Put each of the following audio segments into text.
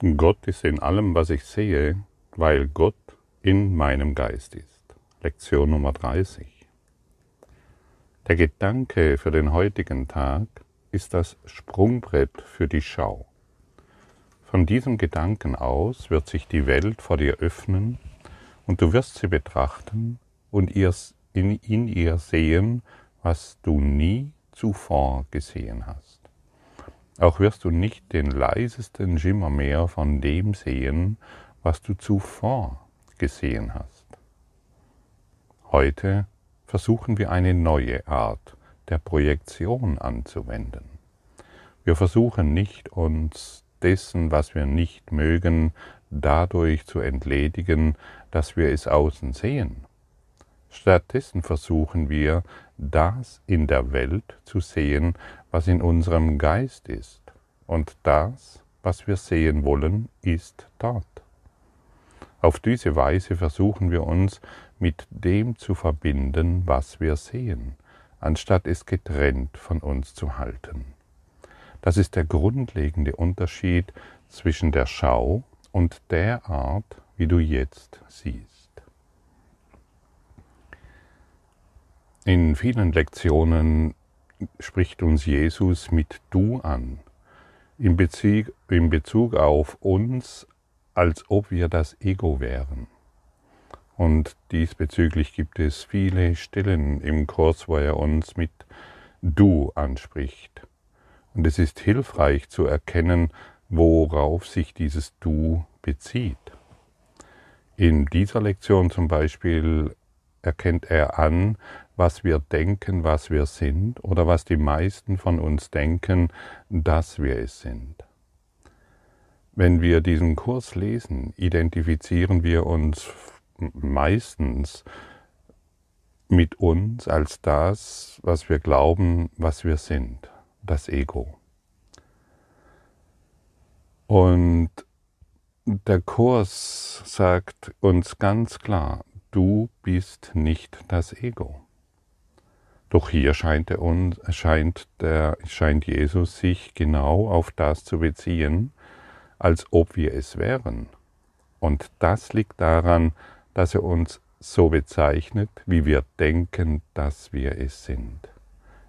Gott ist in allem, was ich sehe, weil Gott in meinem Geist ist. Lektion Nummer 30. Der Gedanke für den heutigen Tag ist das Sprungbrett für die Schau. Von diesem Gedanken aus wird sich die Welt vor dir öffnen und du wirst sie betrachten und in, ihr sehen, was du nie zuvor gesehen hast. Auch wirst du nicht den leisesten Schimmer mehr von dem sehen, was du zuvor gesehen hast. Heute versuchen wir eine neue Art der Projektion anzuwenden. Wir versuchen nicht, uns dessen, was wir nicht mögen, dadurch zu entledigen, dass wir es außen sehen. Stattdessen versuchen wir, das in der Welt zu sehen, was in unserem Geist ist. Und das, was wir sehen wollen, ist dort. Auf diese Weise versuchen wir uns mit dem zu verbinden, was wir sehen, anstatt es getrennt von uns zu halten. Das ist der grundlegende Unterschied zwischen der Schau und der Art, wie du jetzt siehst. In vielen Lektionen spricht uns Jesus mit Du an, in Bezug, in Bezug auf uns, als ob wir das Ego wären. Und diesbezüglich gibt es viele Stellen im Kurs, wo er uns mit Du anspricht. Und es ist hilfreich zu erkennen, worauf sich dieses Du bezieht. In dieser Lektion zum Beispiel erkennt er an, was wir denken, was wir sind oder was die meisten von uns denken, dass wir es sind. Wenn wir diesen Kurs lesen, identifizieren wir uns meistens mit uns als das, was wir glauben, was wir sind, das Ego. Und der Kurs sagt uns ganz klar, du bist nicht das Ego. Doch hier scheint, er scheint, der, scheint Jesus sich genau auf das zu beziehen, als ob wir es wären. Und das liegt daran, dass er uns so bezeichnet, wie wir denken, dass wir es sind.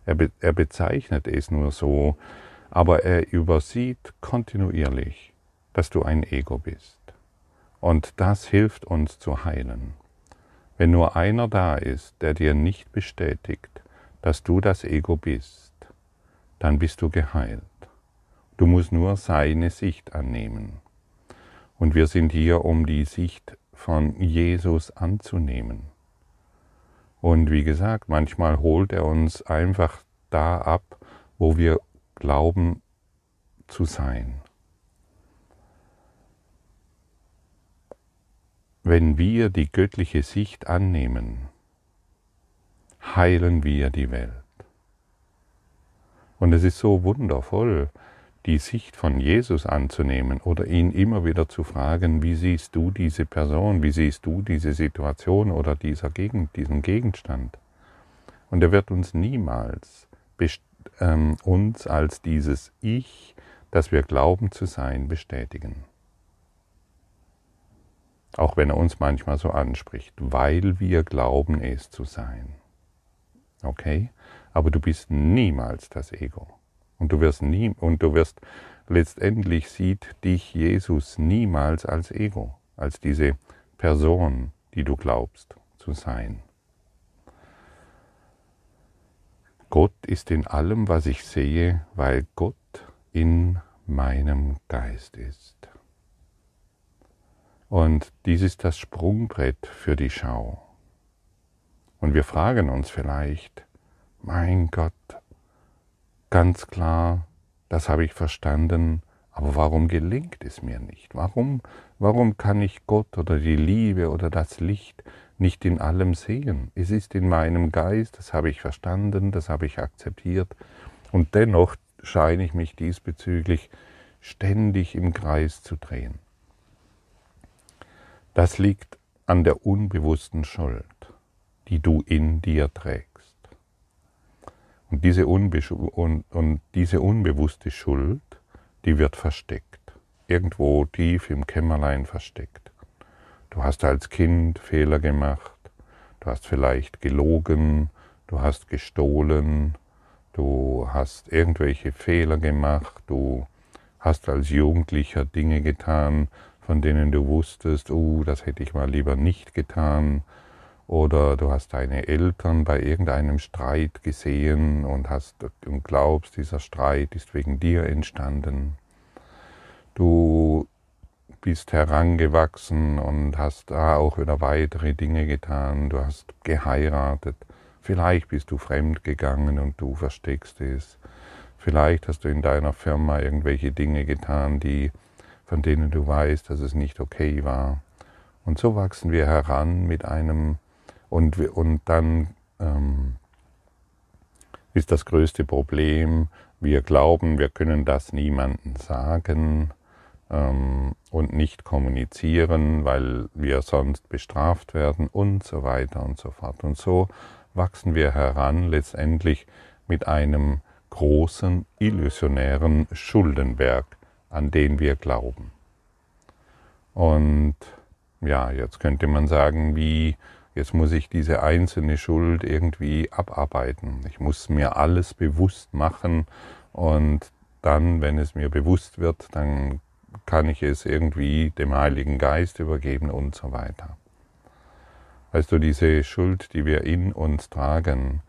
Er, be er bezeichnet es nur so, aber er übersieht kontinuierlich, dass du ein Ego bist. Und das hilft uns zu heilen. Wenn nur einer da ist, der dir nicht bestätigt, dass du das Ego bist, dann bist du geheilt. Du musst nur seine Sicht annehmen. Und wir sind hier, um die Sicht von Jesus anzunehmen. Und wie gesagt, manchmal holt er uns einfach da ab, wo wir glauben zu sein. Wenn wir die göttliche Sicht annehmen, heilen wir die Welt. Und es ist so wundervoll, die Sicht von Jesus anzunehmen oder ihn immer wieder zu fragen, wie siehst du diese Person, wie siehst du diese Situation oder dieser Gegend, diesen Gegenstand. Und er wird uns niemals ähm, uns als dieses Ich, das wir glauben zu sein, bestätigen auch wenn er uns manchmal so anspricht, weil wir glauben, es zu sein. Okay? Aber du bist niemals das Ego. Und du wirst nie, und du wirst letztendlich sieht dich Jesus niemals als Ego, als diese Person, die du glaubst zu sein. Gott ist in allem, was ich sehe, weil Gott in meinem Geist ist. Und dies ist das Sprungbrett für die Schau. Und wir fragen uns vielleicht, mein Gott, ganz klar, das habe ich verstanden, aber warum gelingt es mir nicht? Warum, warum kann ich Gott oder die Liebe oder das Licht nicht in allem sehen? Es ist in meinem Geist, das habe ich verstanden, das habe ich akzeptiert und dennoch scheine ich mich diesbezüglich ständig im Kreis zu drehen. Das liegt an der unbewussten Schuld, die du in dir trägst. Und diese, und, und diese unbewusste Schuld, die wird versteckt. irgendwo tief im Kämmerlein versteckt. Du hast als Kind Fehler gemacht, du hast vielleicht gelogen, du hast gestohlen, du hast irgendwelche Fehler gemacht, du hast als Jugendlicher Dinge getan, von denen du wusstest, oh, das hätte ich mal lieber nicht getan, oder du hast deine Eltern bei irgendeinem Streit gesehen und hast und glaubst, dieser Streit ist wegen dir entstanden. Du bist herangewachsen und hast auch wieder weitere Dinge getan. Du hast geheiratet. Vielleicht bist du fremd gegangen und du versteckst es. Vielleicht hast du in deiner Firma irgendwelche Dinge getan, die, von denen du weißt, dass es nicht okay war. Und so wachsen wir heran mit einem und, und dann ähm, ist das größte Problem, wir glauben, wir können das niemandem sagen ähm, und nicht kommunizieren, weil wir sonst bestraft werden und so weiter und so fort. Und so wachsen wir heran letztendlich mit einem großen illusionären Schuldenberg, an den wir glauben. Und ja, jetzt könnte man sagen, wie Jetzt muss ich diese einzelne Schuld irgendwie abarbeiten. Ich muss mir alles bewusst machen und dann, wenn es mir bewusst wird, dann kann ich es irgendwie dem Heiligen Geist übergeben und so weiter. Weißt du, diese Schuld, die wir in uns tragen,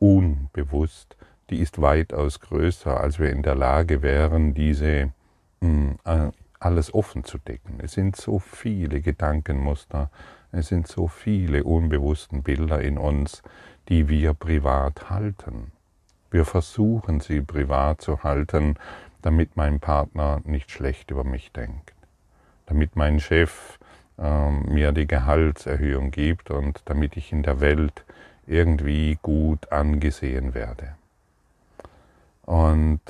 unbewusst, die ist weitaus größer, als wir in der Lage wären, diese hm, alles offen zu decken. Es sind so viele Gedankenmuster, es sind so viele unbewussten Bilder in uns, die wir privat halten. Wir versuchen sie privat zu halten, damit mein Partner nicht schlecht über mich denkt, damit mein Chef äh, mir die Gehaltserhöhung gibt und damit ich in der Welt irgendwie gut angesehen werde. Und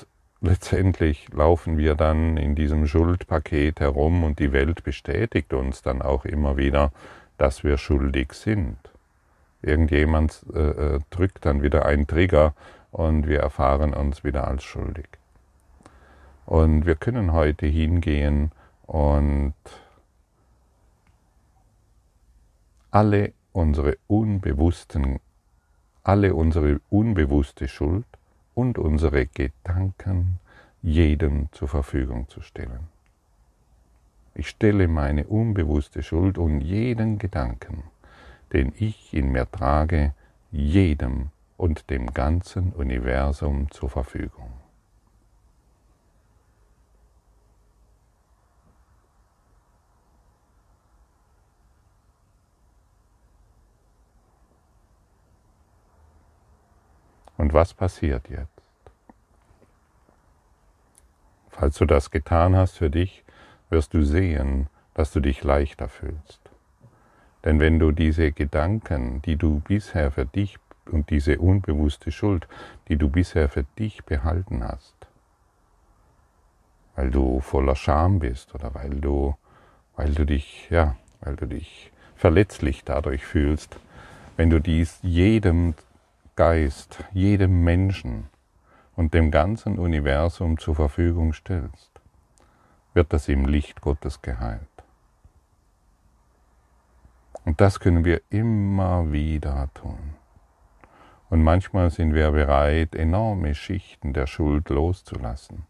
letztendlich laufen wir dann in diesem Schuldpaket herum und die Welt bestätigt uns dann auch immer wieder, dass wir schuldig sind. Irgendjemand äh, äh, drückt dann wieder einen Trigger und wir erfahren uns wieder als schuldig. Und wir können heute hingehen und alle unsere unbewussten, alle unsere unbewusste Schuld und unsere Gedanken jedem zur Verfügung zu stellen. Ich stelle meine unbewusste Schuld und jeden Gedanken, den ich in mir trage, jedem und dem ganzen Universum zur Verfügung. Und was passiert jetzt? Falls du das getan hast für dich, wirst du sehen, dass du dich leichter fühlst. Denn wenn du diese Gedanken, die du bisher für dich und diese unbewusste Schuld, die du bisher für dich behalten hast, weil du voller Scham bist oder weil du, weil du dich, ja, weil du dich verletzlich dadurch fühlst, wenn du dies jedem Geist, jedem Menschen und dem ganzen Universum zur Verfügung stellst, wird das im Licht Gottes geheilt. Und das können wir immer wieder tun. Und manchmal sind wir bereit, enorme Schichten der Schuld loszulassen.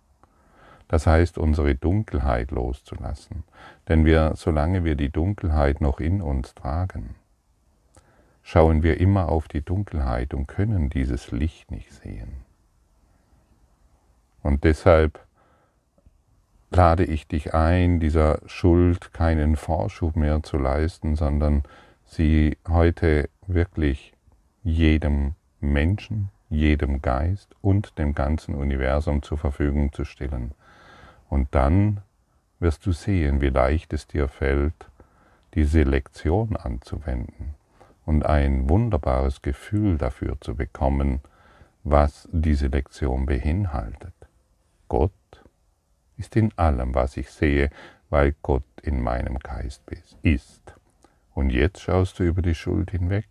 Das heißt, unsere Dunkelheit loszulassen. Denn wir, solange wir die Dunkelheit noch in uns tragen, schauen wir immer auf die Dunkelheit und können dieses Licht nicht sehen. Und deshalb lade ich dich ein, dieser Schuld keinen Vorschub mehr zu leisten, sondern sie heute wirklich jedem Menschen, jedem Geist und dem ganzen Universum zur Verfügung zu stellen. Und dann wirst du sehen, wie leicht es dir fällt, diese Lektion anzuwenden und ein wunderbares Gefühl dafür zu bekommen, was diese Lektion beinhaltet. Gott ist in allem, was ich sehe, weil Gott in meinem Geist ist. Und jetzt schaust du über die Schuld hinweg.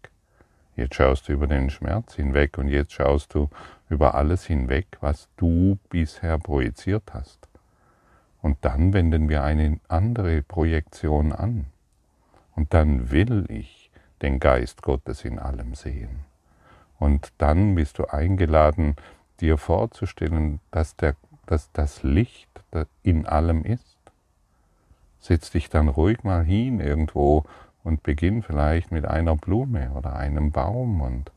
Jetzt schaust du über den Schmerz hinweg und jetzt schaust du über alles hinweg, was du bisher projiziert hast. Und dann wenden wir eine andere Projektion an. Und dann will ich den Geist Gottes in allem sehen. Und dann bist du eingeladen, dir vorzustellen, dass, der, dass das Licht in allem ist. Setz dich dann ruhig mal hin irgendwo und beginn vielleicht mit einer Blume oder einem Baum und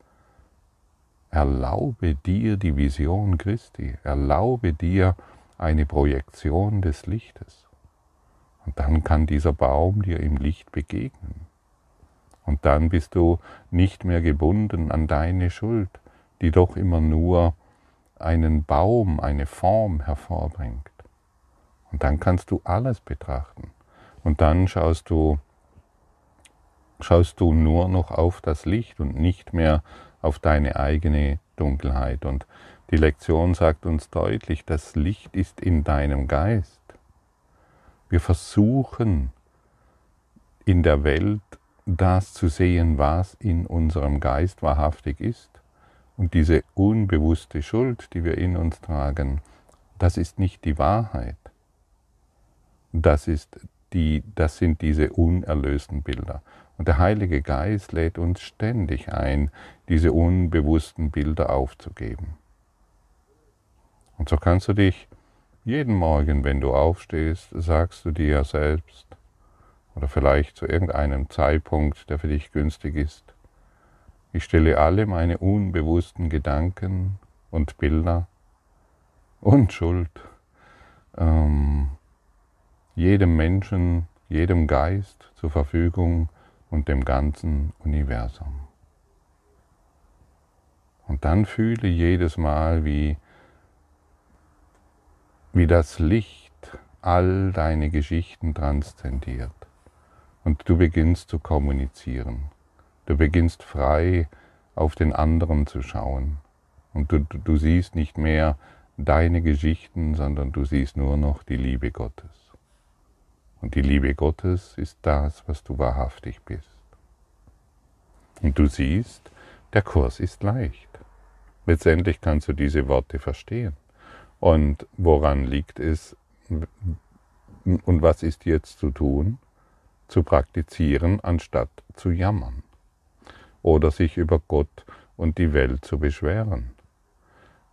erlaube dir die Vision Christi, erlaube dir eine Projektion des Lichtes. Und dann kann dieser Baum dir im Licht begegnen. Und dann bist du nicht mehr gebunden an deine Schuld, die doch immer nur einen Baum, eine Form hervorbringt. Und dann kannst du alles betrachten. Und dann schaust du, schaust du nur noch auf das Licht und nicht mehr auf deine eigene Dunkelheit. Und die Lektion sagt uns deutlich, das Licht ist in deinem Geist. Wir versuchen in der Welt das zu sehen, was in unserem Geist wahrhaftig ist. Und diese unbewusste Schuld, die wir in uns tragen, das ist nicht die Wahrheit. Das, ist die, das sind diese unerlösten Bilder. Und der Heilige Geist lädt uns ständig ein, diese unbewussten Bilder aufzugeben. Und so kannst du dich jeden Morgen, wenn du aufstehst, sagst du dir selbst, oder vielleicht zu irgendeinem Zeitpunkt, der für dich günstig ist. Ich stelle alle meine unbewussten Gedanken und Bilder und Schuld ähm, jedem Menschen, jedem Geist zur Verfügung und dem ganzen Universum. Und dann fühle jedes Mal, wie, wie das Licht all deine Geschichten transzendiert und du beginnst zu kommunizieren. Du beginnst frei auf den anderen zu schauen. Und du, du siehst nicht mehr deine Geschichten, sondern du siehst nur noch die Liebe Gottes. Und die Liebe Gottes ist das, was du wahrhaftig bist. Und du siehst, der Kurs ist leicht. Letztendlich kannst du diese Worte verstehen. Und woran liegt es und was ist jetzt zu tun? Zu praktizieren, anstatt zu jammern oder sich über Gott und die Welt zu beschweren.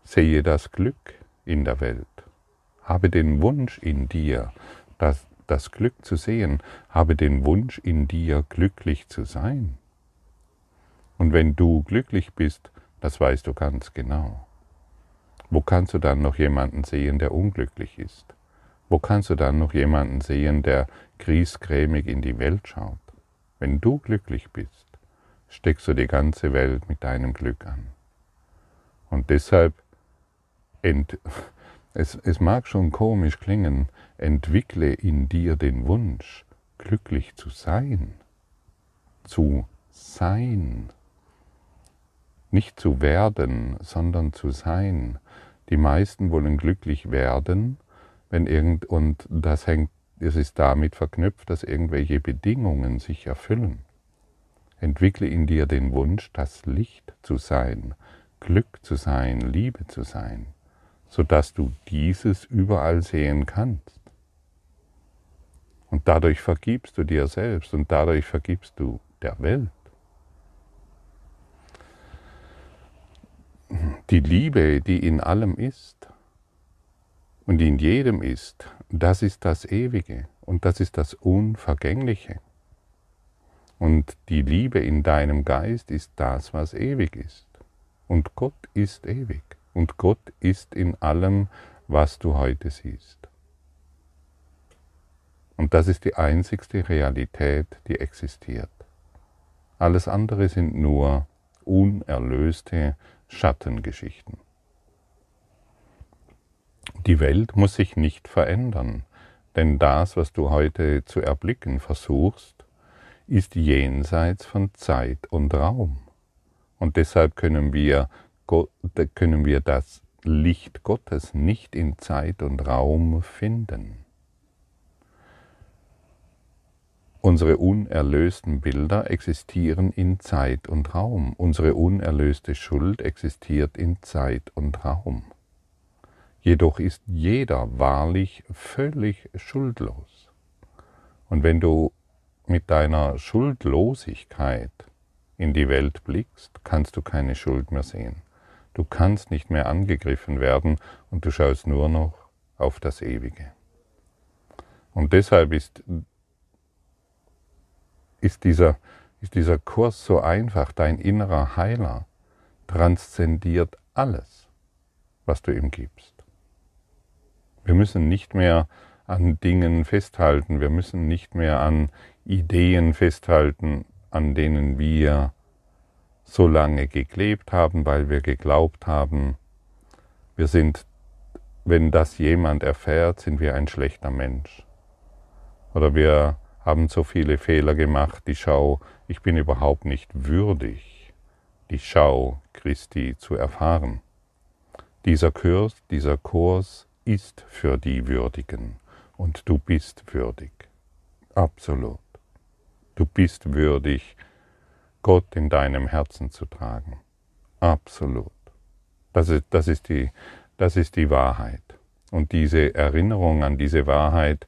Sehe das Glück in der Welt. Habe den Wunsch in dir, das, das Glück zu sehen. Habe den Wunsch in dir, glücklich zu sein. Und wenn du glücklich bist, das weißt du ganz genau. Wo kannst du dann noch jemanden sehen, der unglücklich ist? Wo kannst du dann noch jemanden sehen, der griesgrämig in die Welt schaut? Wenn du glücklich bist, steckst du die ganze Welt mit deinem Glück an. Und deshalb, ent, es, es mag schon komisch klingen, entwickle in dir den Wunsch, glücklich zu sein. Zu sein. Nicht zu werden, sondern zu sein. Die meisten wollen glücklich werden, wenn irgend, und das hängt, es ist damit verknüpft, dass irgendwelche Bedingungen sich erfüllen. Entwickle in dir den Wunsch, das Licht zu sein, Glück zu sein, Liebe zu sein, sodass du dieses überall sehen kannst. Und dadurch vergibst du dir selbst und dadurch vergibst du der Welt. Die Liebe, die in allem ist, und in jedem ist, das ist das Ewige und das ist das Unvergängliche. Und die Liebe in deinem Geist ist das, was ewig ist. Und Gott ist ewig. Und Gott ist in allem, was du heute siehst. Und das ist die einzigste Realität, die existiert. Alles andere sind nur unerlöste Schattengeschichten. Die Welt muss sich nicht verändern, denn das, was du heute zu erblicken versuchst, ist jenseits von Zeit und Raum. Und deshalb können wir, können wir das Licht Gottes nicht in Zeit und Raum finden. Unsere unerlösten Bilder existieren in Zeit und Raum. Unsere unerlöste Schuld existiert in Zeit und Raum. Jedoch ist jeder wahrlich völlig schuldlos. Und wenn du mit deiner Schuldlosigkeit in die Welt blickst, kannst du keine Schuld mehr sehen. Du kannst nicht mehr angegriffen werden und du schaust nur noch auf das Ewige. Und deshalb ist, ist, dieser, ist dieser Kurs so einfach. Dein innerer Heiler transzendiert alles, was du ihm gibst. Wir müssen nicht mehr an Dingen festhalten, wir müssen nicht mehr an Ideen festhalten, an denen wir so lange geklebt haben, weil wir geglaubt haben, wir sind, wenn das jemand erfährt, sind wir ein schlechter Mensch. Oder wir haben so viele Fehler gemacht, die Schau, ich bin überhaupt nicht würdig, die Schau Christi zu erfahren. Dieser Kurs, dieser Kurs ist für die Würdigen und du bist würdig. Absolut. Du bist würdig, Gott in deinem Herzen zu tragen. Absolut. Das ist, das ist, die, das ist die Wahrheit. Und diese Erinnerung an diese Wahrheit,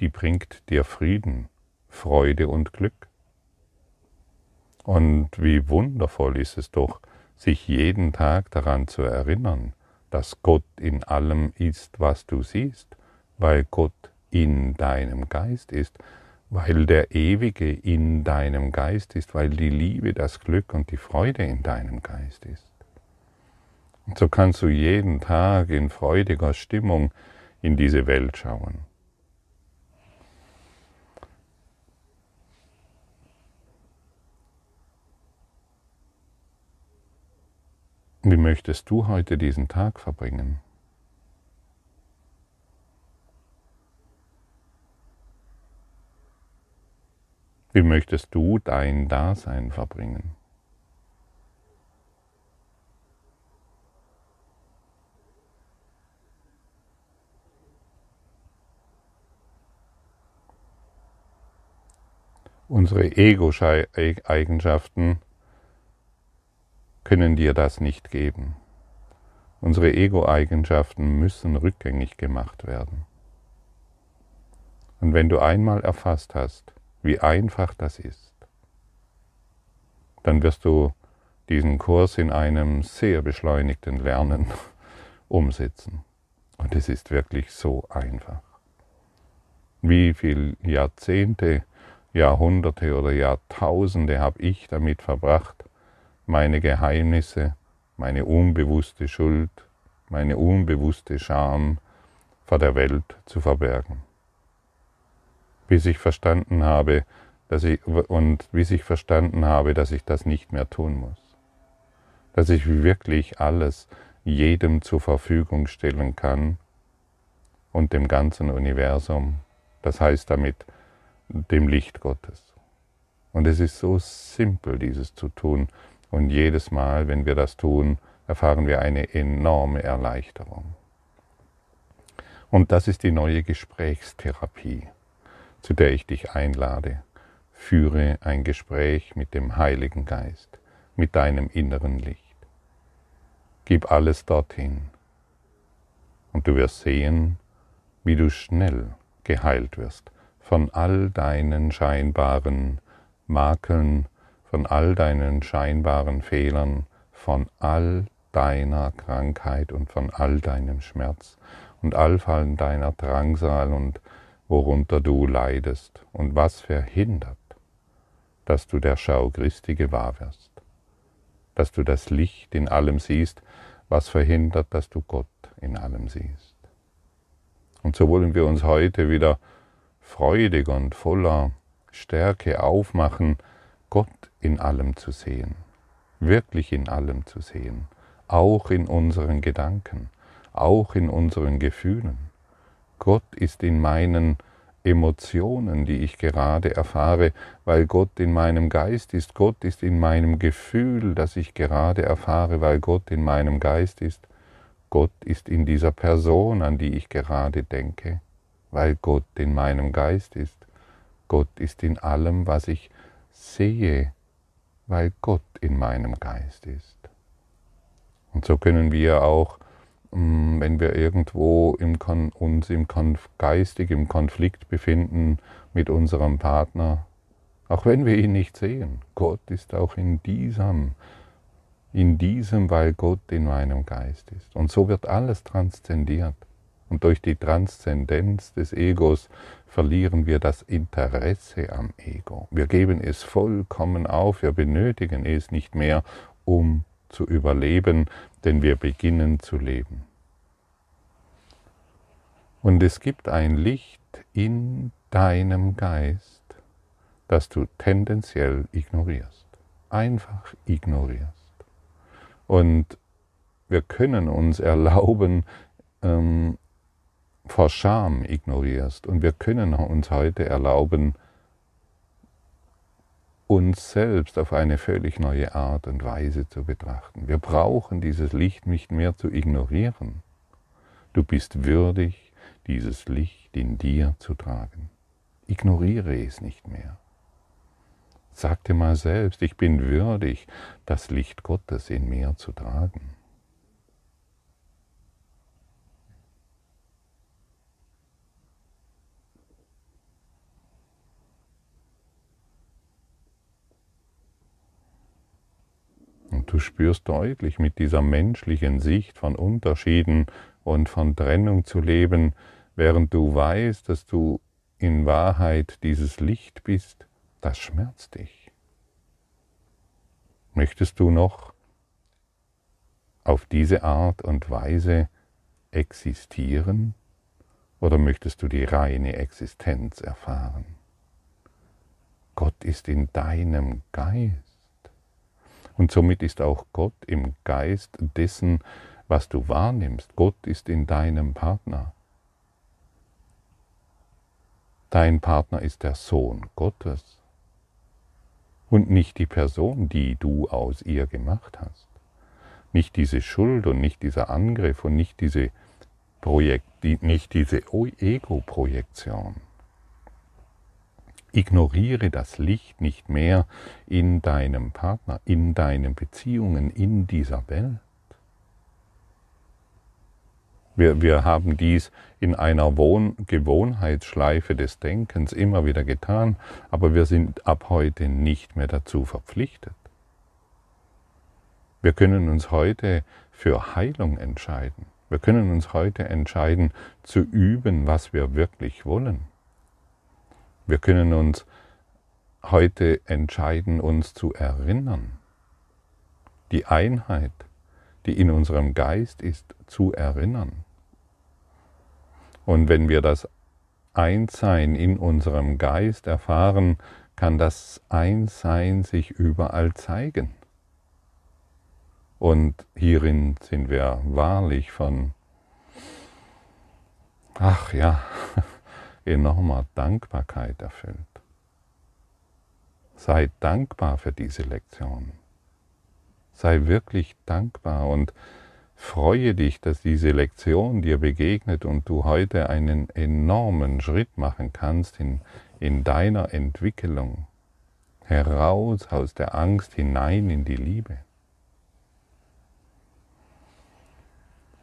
die bringt dir Frieden, Freude und Glück. Und wie wundervoll ist es doch, sich jeden Tag daran zu erinnern, dass Gott in allem ist, was du siehst, weil Gott in deinem Geist ist, weil der Ewige in deinem Geist ist, weil die Liebe, das Glück und die Freude in deinem Geist ist. Und so kannst du jeden Tag in freudiger Stimmung in diese Welt schauen. Wie möchtest du heute diesen Tag verbringen? Wie möchtest du dein Dasein verbringen? Unsere Ego-Eigenschaften können dir das nicht geben. Unsere Ego-Eigenschaften müssen rückgängig gemacht werden. Und wenn du einmal erfasst hast, wie einfach das ist, dann wirst du diesen Kurs in einem sehr beschleunigten Lernen umsetzen. Und es ist wirklich so einfach. Wie viele Jahrzehnte, Jahrhunderte oder Jahrtausende habe ich damit verbracht, meine Geheimnisse, meine unbewusste Schuld, meine unbewusste Scham vor der Welt zu verbergen bis ich verstanden habe, dass ich, und bis ich verstanden habe, dass ich das nicht mehr tun muss. Dass ich wirklich alles jedem zur Verfügung stellen kann und dem ganzen Universum, das heißt damit dem Licht Gottes. Und es ist so simpel, dieses zu tun. Und jedes Mal, wenn wir das tun, erfahren wir eine enorme Erleichterung. Und das ist die neue Gesprächstherapie zu der ich dich einlade. Führe ein Gespräch mit dem Heiligen Geist, mit deinem inneren Licht. Gib alles dorthin und du wirst sehen, wie du schnell geheilt wirst von all deinen scheinbaren Makeln, von all deinen scheinbaren Fehlern, von all deiner Krankheit und von all deinem Schmerz und all deiner Drangsal und worunter du leidest und was verhindert, dass du der Schau Christi gewahr wirst, dass du das Licht in allem siehst, was verhindert, dass du Gott in allem siehst. Und so wollen wir uns heute wieder freudig und voller Stärke aufmachen, Gott in allem zu sehen, wirklich in allem zu sehen, auch in unseren Gedanken, auch in unseren Gefühlen Gott ist in meinen Emotionen, die ich gerade erfahre, weil Gott in meinem Geist ist. Gott ist in meinem Gefühl, das ich gerade erfahre, weil Gott in meinem Geist ist. Gott ist in dieser Person, an die ich gerade denke, weil Gott in meinem Geist ist. Gott ist in allem, was ich sehe, weil Gott in meinem Geist ist. Und so können wir auch mm, wenn wir irgendwo im Kon uns im Konf geistig im Konflikt befinden mit unserem Partner, auch wenn wir ihn nicht sehen. Gott ist auch in diesem, in diesem, weil Gott in meinem Geist ist. Und so wird alles transzendiert. Und durch die Transzendenz des Egos verlieren wir das Interesse am Ego. Wir geben es vollkommen auf, wir benötigen es nicht mehr, um zu überleben, denn wir beginnen zu leben. Und es gibt ein Licht in deinem Geist, das du tendenziell ignorierst, einfach ignorierst. Und wir können uns erlauben, ähm, vor Scham ignorierst. Und wir können uns heute erlauben, uns selbst auf eine völlig neue Art und Weise zu betrachten. Wir brauchen dieses Licht nicht mehr zu ignorieren. Du bist würdig, dieses Licht in dir zu tragen. Ignoriere es nicht mehr. Sag dir mal selbst, ich bin würdig, das Licht Gottes in mir zu tragen. Und du spürst deutlich mit dieser menschlichen Sicht von Unterschieden und von Trennung zu leben, während du weißt, dass du in Wahrheit dieses Licht bist, das schmerzt dich. Möchtest du noch auf diese Art und Weise existieren oder möchtest du die reine Existenz erfahren? Gott ist in deinem Geist. Und somit ist auch Gott im Geist dessen, was du wahrnimmst. Gott ist in deinem Partner. Dein Partner ist der Sohn Gottes und nicht die Person, die du aus ihr gemacht hast. Nicht diese Schuld und nicht dieser Angriff und nicht diese, Projekt, nicht diese Ego-Projektion. Ignoriere das Licht nicht mehr in deinem Partner, in deinen Beziehungen, in dieser Welt. Wir, wir haben dies in einer Wohn Gewohnheitsschleife des Denkens immer wieder getan, aber wir sind ab heute nicht mehr dazu verpflichtet. Wir können uns heute für Heilung entscheiden. Wir können uns heute entscheiden zu üben, was wir wirklich wollen. Wir können uns heute entscheiden, uns zu erinnern. Die Einheit, die in unserem Geist ist, zu erinnern. Und wenn wir das Einssein in unserem Geist erfahren, kann das Einssein sich überall zeigen. Und hierin sind wir wahrlich von, ach ja, enormer Dankbarkeit erfüllt. Sei dankbar für diese Lektion. Sei wirklich dankbar und freue dich, dass diese Lektion dir begegnet und du heute einen enormen Schritt machen kannst in, in deiner Entwicklung, heraus aus der Angst hinein in die Liebe.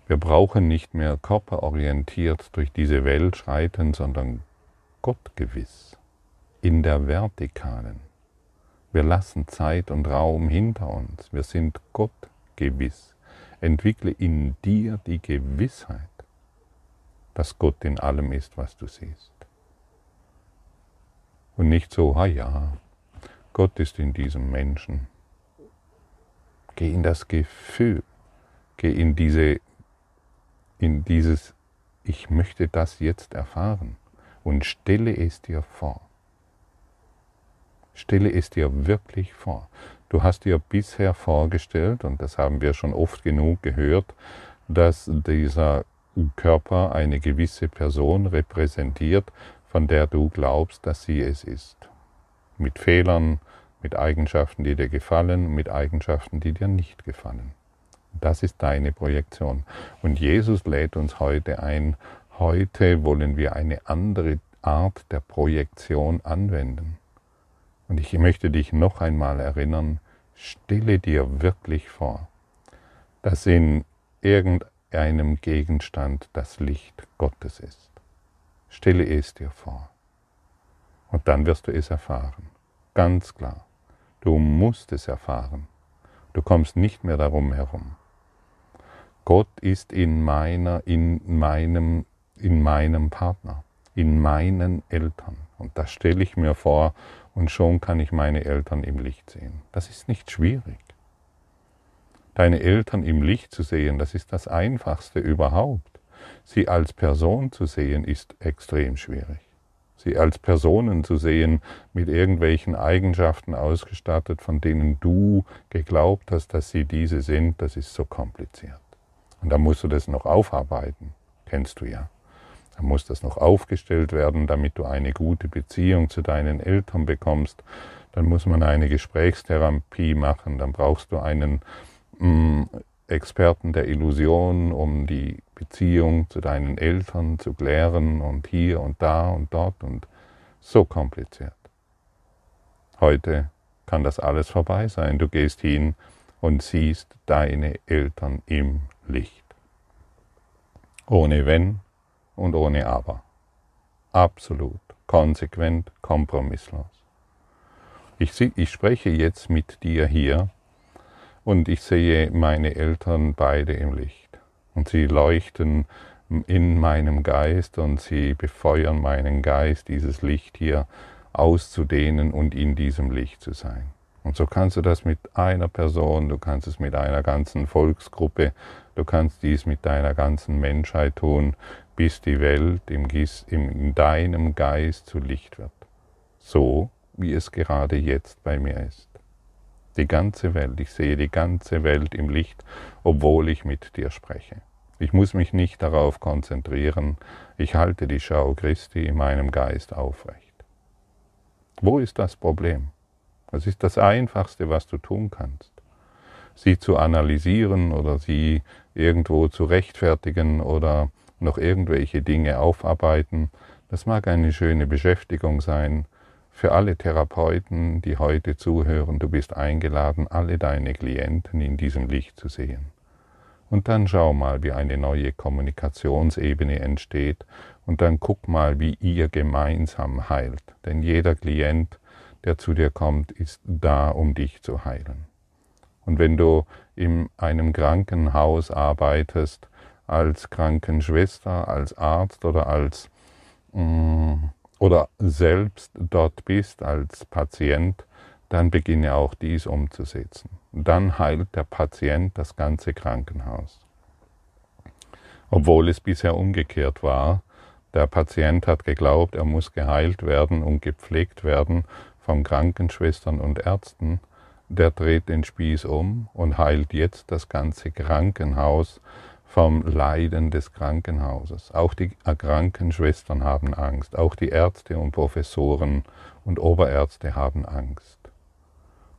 Wir brauchen nicht mehr körperorientiert durch diese Welt schreiten, sondern gottgewiss in der Vertikalen. Wir lassen Zeit und Raum hinter uns. Wir sind gottgewiss. Entwickle in dir die Gewissheit, dass Gott in allem ist, was du siehst. Und nicht so, ah ja, Gott ist in diesem Menschen. Geh in das Gefühl, geh in diese in dieses Ich möchte das jetzt erfahren und stelle es dir vor. Stelle es dir wirklich vor. Du hast dir bisher vorgestellt, und das haben wir schon oft genug gehört, dass dieser Körper eine gewisse Person repräsentiert, von der du glaubst, dass sie es ist. Mit Fehlern, mit Eigenschaften, die dir gefallen, mit Eigenschaften, die dir nicht gefallen. Das ist deine Projektion. Und Jesus lädt uns heute ein, heute wollen wir eine andere Art der Projektion anwenden. Und ich möchte dich noch einmal erinnern, stelle dir wirklich vor, dass in irgendeiner einem Gegenstand das Licht Gottes ist. Stelle es dir vor. Und dann wirst du es erfahren. Ganz klar. Du musst es erfahren. Du kommst nicht mehr darum herum. Gott ist in meiner, in meinem, in meinem Partner, in meinen Eltern. Und das stelle ich mir vor und schon kann ich meine Eltern im Licht sehen. Das ist nicht schwierig. Deine Eltern im Licht zu sehen, das ist das Einfachste überhaupt. Sie als Person zu sehen, ist extrem schwierig. Sie als Personen zu sehen, mit irgendwelchen Eigenschaften ausgestattet, von denen du geglaubt hast, dass sie diese sind, das ist so kompliziert. Und da musst du das noch aufarbeiten, kennst du ja. Da muss das noch aufgestellt werden, damit du eine gute Beziehung zu deinen Eltern bekommst. Dann muss man eine Gesprächstherapie machen, dann brauchst du einen mh, mm, Experten der Illusion, um die Beziehung zu deinen Eltern zu klären und hier und da und dort und so kompliziert. Heute kann das alles vorbei sein. Du gehst hin und siehst deine Eltern im Licht. Ohne Wenn und ohne Aber. Absolut, konsequent, kompromisslos. Ich, ich spreche jetzt mit dir hier und ich sehe meine Eltern beide im Licht. Und sie leuchten in meinem Geist und sie befeuern meinen Geist, dieses Licht hier auszudehnen und in diesem Licht zu sein. Und so kannst du das mit einer Person, du kannst es mit einer ganzen Volksgruppe, du kannst dies mit deiner ganzen Menschheit tun, bis die Welt im, in deinem Geist zu Licht wird. So wie es gerade jetzt bei mir ist. Die ganze Welt, ich sehe die ganze Welt im Licht, obwohl ich mit dir spreche. Ich muss mich nicht darauf konzentrieren, ich halte die Schau Christi in meinem Geist aufrecht. Wo ist das Problem? Das ist das Einfachste, was du tun kannst. Sie zu analysieren oder sie irgendwo zu rechtfertigen oder noch irgendwelche Dinge aufarbeiten, das mag eine schöne Beschäftigung sein. Für alle Therapeuten, die heute zuhören, du bist eingeladen, alle deine Klienten in diesem Licht zu sehen. Und dann schau mal, wie eine neue Kommunikationsebene entsteht und dann guck mal, wie ihr gemeinsam heilt. Denn jeder Klient der zu dir kommt, ist da, um dich zu heilen. Und wenn du in einem Krankenhaus arbeitest, als Krankenschwester, als Arzt oder als mm, oder selbst dort bist als Patient, dann beginne auch dies umzusetzen. Dann heilt der Patient das ganze Krankenhaus. Obwohl es bisher umgekehrt war, der Patient hat geglaubt, er muss geheilt werden und gepflegt werden von Krankenschwestern und Ärzten, der dreht den Spieß um und heilt jetzt das ganze Krankenhaus vom Leiden des Krankenhauses. Auch die Krankenschwestern haben Angst, auch die Ärzte und Professoren und Oberärzte haben Angst.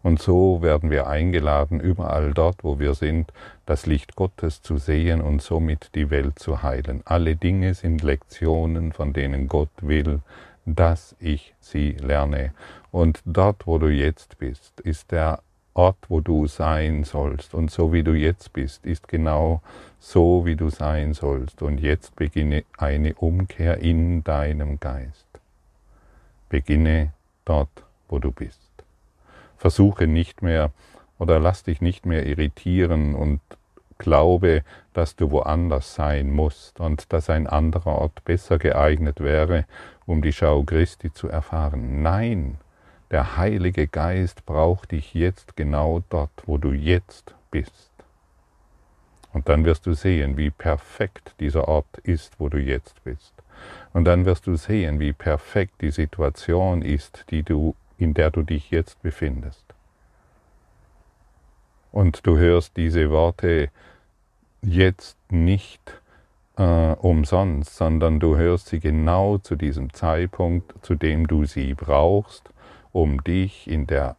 Und so werden wir eingeladen, überall dort, wo wir sind, das Licht Gottes zu sehen und somit die Welt zu heilen. Alle Dinge sind Lektionen, von denen Gott will, dass ich sie lerne. Und dort, wo du jetzt bist, ist der Ort, wo du sein sollst. Und so wie du jetzt bist, ist genau so, wie du sein sollst. Und jetzt beginne eine Umkehr in deinem Geist. Beginne dort, wo du bist. Versuche nicht mehr oder lass dich nicht mehr irritieren und glaube, dass du woanders sein musst und dass ein anderer Ort besser geeignet wäre, um die Schau Christi zu erfahren. Nein, der Heilige Geist braucht dich jetzt genau dort, wo du jetzt bist. Und dann wirst du sehen, wie perfekt dieser Ort ist, wo du jetzt bist. Und dann wirst du sehen, wie perfekt die Situation ist, die du, in der du dich jetzt befindest. Und du hörst diese Worte jetzt nicht äh, umsonst, sondern du hörst sie genau zu diesem Zeitpunkt, zu dem du sie brauchst, um dich in der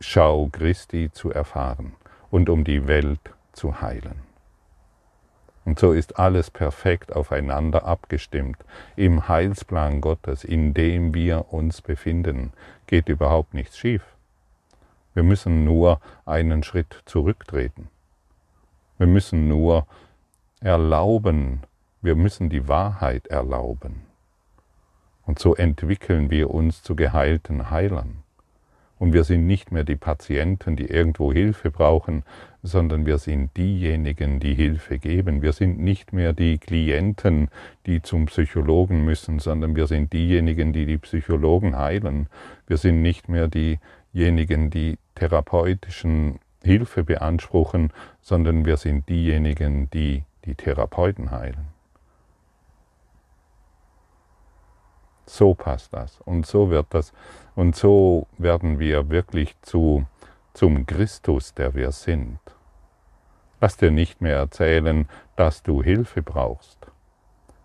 Schau Christi zu erfahren und um die Welt zu heilen. Und so ist alles perfekt aufeinander abgestimmt. Im Heilsplan Gottes, in dem wir uns befinden, geht überhaupt nichts schief. Wir müssen nur einen Schritt zurücktreten. Wir müssen nur erlauben, wir müssen die Wahrheit erlauben. Und so entwickeln wir uns zu geheilten Heilern. Und wir sind nicht mehr die Patienten, die irgendwo Hilfe brauchen, sondern wir sind diejenigen, die Hilfe geben. Wir sind nicht mehr die Klienten, die zum Psychologen müssen, sondern wir sind diejenigen, die die Psychologen heilen. Wir sind nicht mehr diejenigen, die therapeutischen Hilfe beanspruchen, sondern wir sind diejenigen, die die Therapeuten heilen. So passt das und so wird das und so werden wir wirklich zu, zum Christus, der wir sind. Lass dir nicht mehr erzählen, dass du Hilfe brauchst.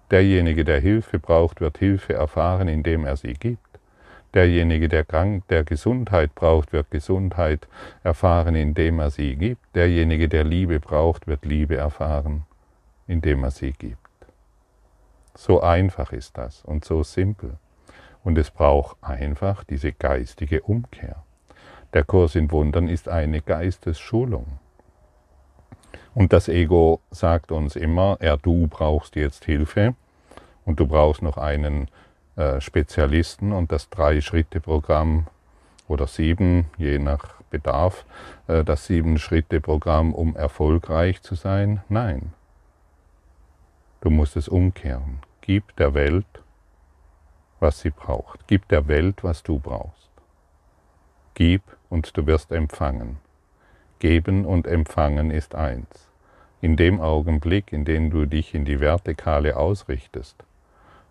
Derjenige, der Hilfe braucht, wird Hilfe erfahren, indem er sie gibt. Derjenige, der, krank, der Gesundheit braucht, wird Gesundheit erfahren, indem er sie gibt. Derjenige, der Liebe braucht, wird Liebe erfahren, indem er sie gibt. So einfach ist das und so simpel. Und es braucht einfach diese geistige Umkehr. Der Kurs in Wundern ist eine Geistesschulung. Und das Ego sagt uns immer, er, du brauchst jetzt Hilfe und du brauchst noch einen äh, Spezialisten und das Drei-Schritte-Programm oder sieben, je nach Bedarf, äh, das Sieben-Schritte-Programm, um erfolgreich zu sein. Nein, du musst es umkehren. Gib der Welt, was sie braucht. Gib der Welt, was du brauchst. Gib und du wirst empfangen. Geben und empfangen ist eins. In dem Augenblick, in dem du dich in die Vertikale ausrichtest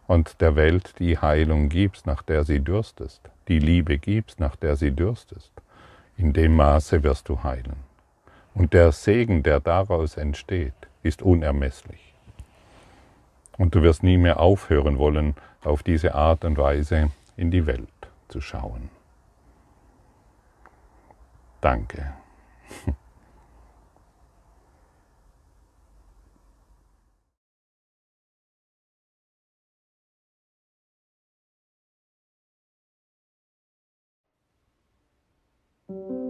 und der Welt die Heilung gibst, nach der sie dürstest, die Liebe gibst, nach der sie dürstest, in dem Maße wirst du heilen. Und der Segen, der daraus entsteht, ist unermesslich. Und du wirst nie mehr aufhören wollen, auf diese Art und Weise in die Welt zu schauen. Danke.